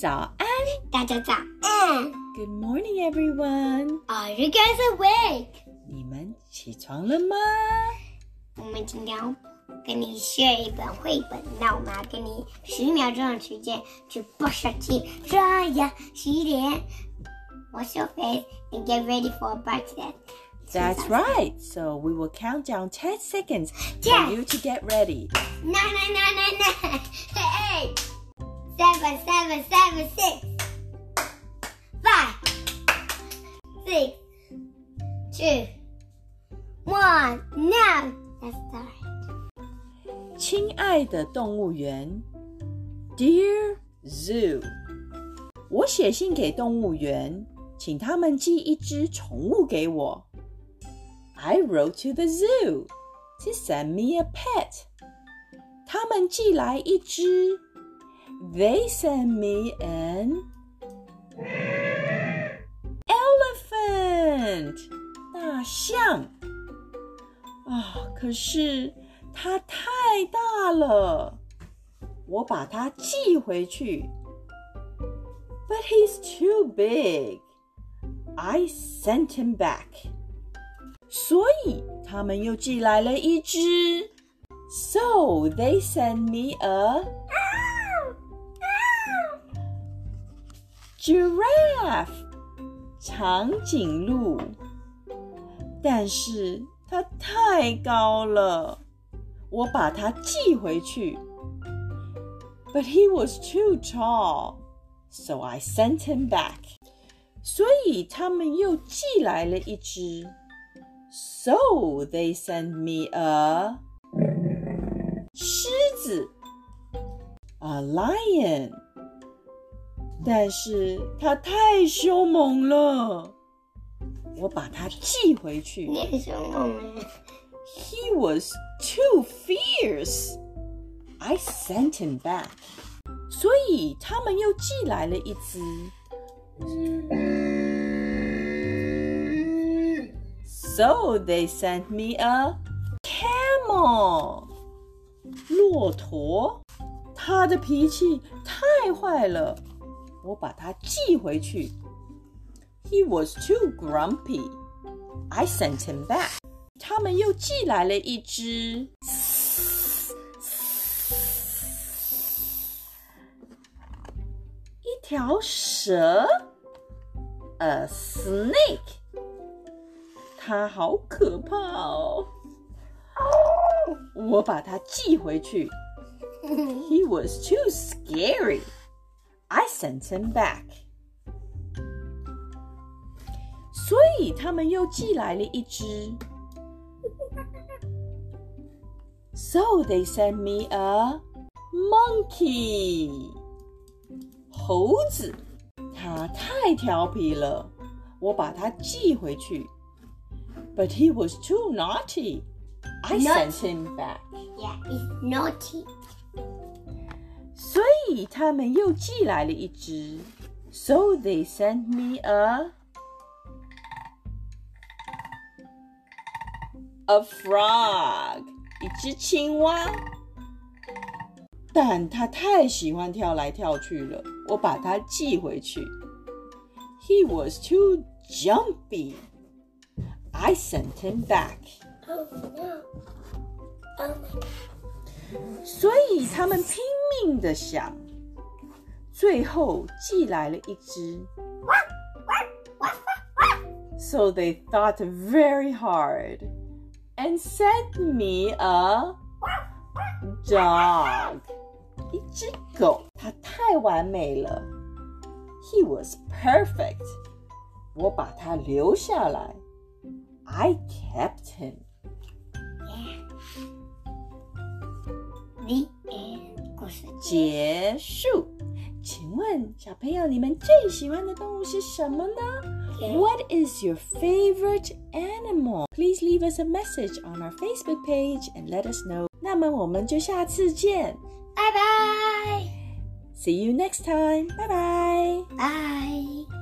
早安大家早安。 ，Good morning everyone。 Are you guys awake？你们起床了吗？我们今天要跟你学一本绘本，那我们要给你十秒钟的时间去 brush your teeth，刷牙、洗脸，wash your face and get ready for a birthday. That's right. So we will count down 10 seconds for Ten. you to get ready. Nine, nine, nine, nine, nine. Eight, seven, seven, seven, six, five, six, two, one. Now let's start. 亲爱的动物园，Dear Zoo，我写信给动物园，请他们寄一只宠物给我。I wrote to the zoo to send me a pet。他们寄来一只 ，They sent me an elephant，大象。啊，可是它太大了，我把它寄回去。But he's too big. I sent him back. 所以他们又寄来了一只。So they sent me a giraffe，长颈鹿。但是它太高了，我把它寄回去。But he was too tall, so I sent him back. 所以他们又寄来了一只。So they sent me a 狮子，a lion。 但是它太凶猛了，我把它寄回去。你很凶猛哎。 He was too fierce. I sent him back. 所以他们又寄来了一只。So they sent me a camel. 骆驼，它的脾气太坏了， 我把它寄回去。He was too grumpy. I sent him back. 他们又寄来了一只一条蛇，a snake。它好可怕哦！我把它寄回去。He was too scary. I sent him back. 所以他们又寄来了一只。So they sent me a monkey. 猴子，它太调皮了，我把它寄回去。But he was too naughty. I sent him back. Yeah, it's naughty. 所以他们又寄来了一只。So they sent me a a frog，一只青蛙。但它太喜欢跳来跳去了，我把它寄回去。He was too jumpy. I sent him back. Oh no. Oh my. 所以他们拼命的想， 最后寄来了一只。So they thought very hard and sent me a dog. 一只狗，它太完美了。He was perfect. 我把它留下来。I kept him. The end. 故事结束。 请问小朋友，你们最喜欢的动物是什么呢？What is your favorite animal? Please leave us a message on our Facebook page and let us know. 那么我们就下次见拜拜。 ，See you next time. 拜拜。拜。